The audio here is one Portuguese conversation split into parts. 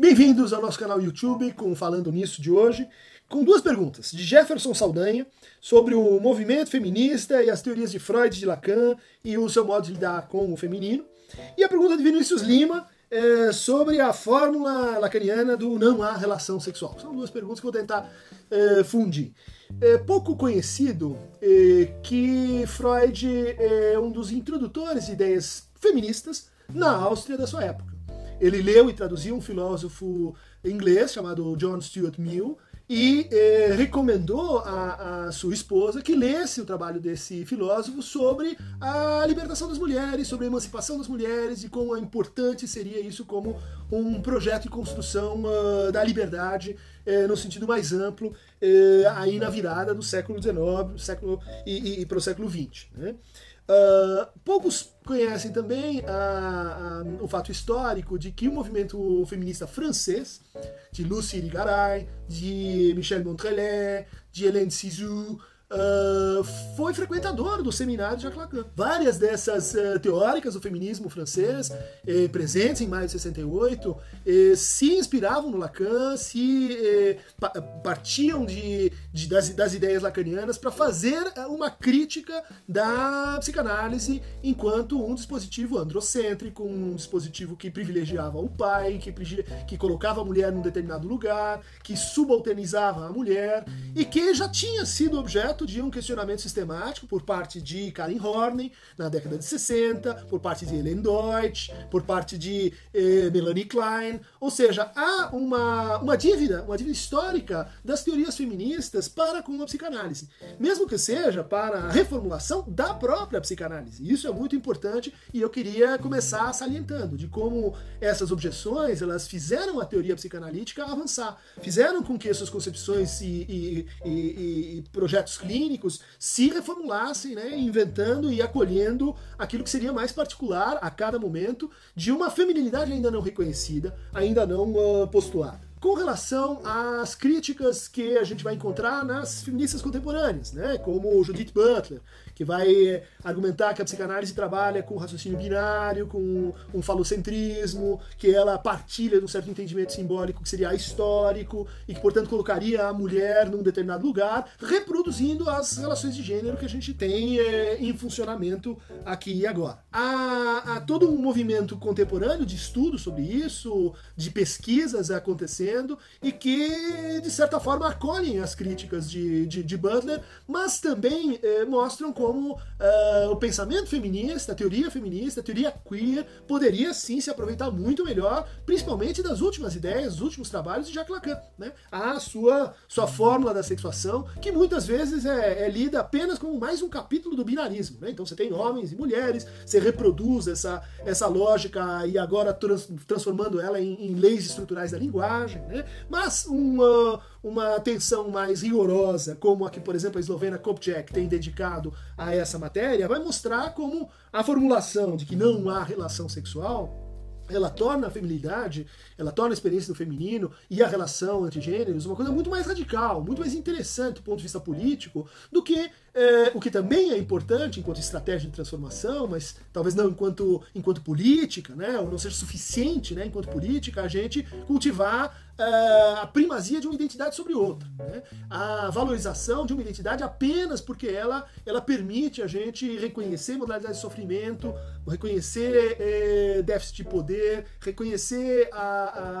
Bem-vindos ao nosso canal YouTube com Falando Nisso de hoje, com duas perguntas, de Jefferson Saldanha, sobre o movimento feminista e as teorias de Freud e de Lacan e o seu modo de lidar com o feminino, e a pergunta de Vinícius Lima, é, sobre a fórmula lacaniana do não há relação sexual. São duas perguntas que eu vou tentar é, fundir. É pouco conhecido é, que Freud é um dos introdutores de ideias feministas na Áustria da sua época. Ele leu e traduziu um filósofo inglês chamado John Stuart Mill, e eh, recomendou à, sua esposa que lesse o trabalho desse filósofo sobre a libertação das mulheres, sobre a emancipação das mulheres e como importante seria isso como um projeto de construção uh, da liberdade eh, no sentido mais amplo eh, aí na virada do século XIX século, e, e, e para o século XX. Né? Uh, poucos conhecem também a, a, o fato histórico de que o movimento feminista francês, de Lucie Irigaray, de Michel Montrelet, de Hélène Cizou, uh, foi frequentador do seminário de Jacques Lacan. Várias dessas uh, teóricas do feminismo francês, eh, presentes em maio de 68, eh, se inspiravam no Lacan, se eh, pa partiam de, de das, das, ideias lacanianas para fazer eh, uma crítica da psicanálise enquanto um dispositivo androcêntrico, um dispositivo que privilegiava o pai, que, que colocava a mulher num determinado lugar, que subalternizava a mulher e que já tinha sido objeto objeto de um questionamento sistemático por parte de Karen Horney na década de 60, por parte de Helen Deutsch, por parte de eh, Melanie Klein. Ou seja, há uma, uma dívida, uma dívida histórica das teorias feministas para com a psicanálise, mesmo que seja para a reformulação da própria psicanálise. Isso é muito importante e eu queria começar salientando de como essas objeções elas fizeram a teoria psicanalítica avançar, fizeram com que essas concepções e, e, e, e projetos clínicos se reformulassem, né, inventando e acolhendo aquilo que seria mais particular a cada momento de uma feminilidade ainda não reconhecida, ainda não uh, postulada com relação às críticas que a gente vai encontrar nas feministas contemporâneas, né, como Judith Butler, que vai argumentar que a psicanálise trabalha com raciocínio binário, com um falocentrismo, que ela partilha de um certo entendimento simbólico que seria histórico e que, portanto, colocaria a mulher num determinado lugar, reproduzindo as relações de gênero que a gente tem é, em funcionamento aqui e agora. Há, há todo um movimento contemporâneo de estudo sobre isso, de pesquisas acontecendo e que, de certa forma, acolhem as críticas de, de, de Butler, mas também é, mostram como como uh, o pensamento feminista, a teoria feminista, a teoria queer, poderia sim se aproveitar muito melhor, principalmente das últimas ideias, dos últimos trabalhos de Jacques Lacan. Né? A sua, sua fórmula da sexuação, que muitas vezes é, é lida apenas como mais um capítulo do binarismo. Né? Então você tem homens e mulheres, você reproduz essa, essa lógica e agora trans, transformando ela em, em, leis estruturais da linguagem. Né? Mas uma, uma atenção mais rigorosa, como a que, por exemplo, a eslovena Kopček tem dedicado a essa matéria, vai mostrar como a formulação de que não há relação sexual ela torna a feminilidade, ela torna a experiência do feminino e a relação entre gêneros uma coisa muito mais radical, muito mais interessante do ponto de vista político do que é, o que também é importante enquanto estratégia de transformação, mas talvez não enquanto, enquanto política, né, ou não seja suficiente né, enquanto política, a gente cultivar a primazia de uma identidade sobre outra. Né? A valorização de uma identidade apenas porque ela, ela permite a gente reconhecer modalidades de sofrimento, reconhecer é, déficit de poder, reconhecer a,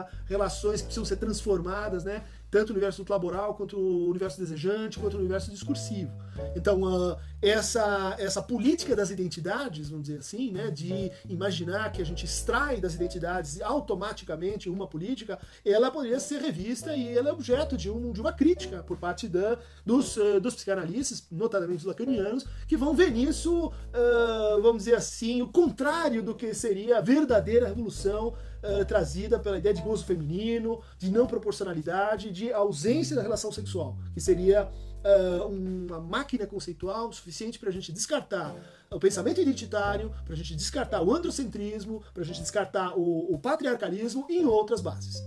a relações que precisam ser transformadas, né? tanto o universo laboral, quanto o universo desejante, quanto o universo discursivo. Então, uh, essa, essa política das identidades, vamos dizer assim, né, de imaginar que a gente extrai das identidades automaticamente uma política, ela poderia ser revista e ela é objeto de, um, de uma crítica por parte da, dos, uh, dos psicanalistas, notadamente os lacanianos, que vão ver nisso, uh, vamos dizer assim, o contrário do que seria a verdadeira revolução uh, trazida pela ideia de gozo feminino, de não proporcionalidade, de ausência da relação sexual, que seria uh, uma máquina conceitual suficiente para a gente descartar o pensamento identitário, para a gente descartar o androcentrismo, para a gente descartar o, o patriarcalismo em outras bases.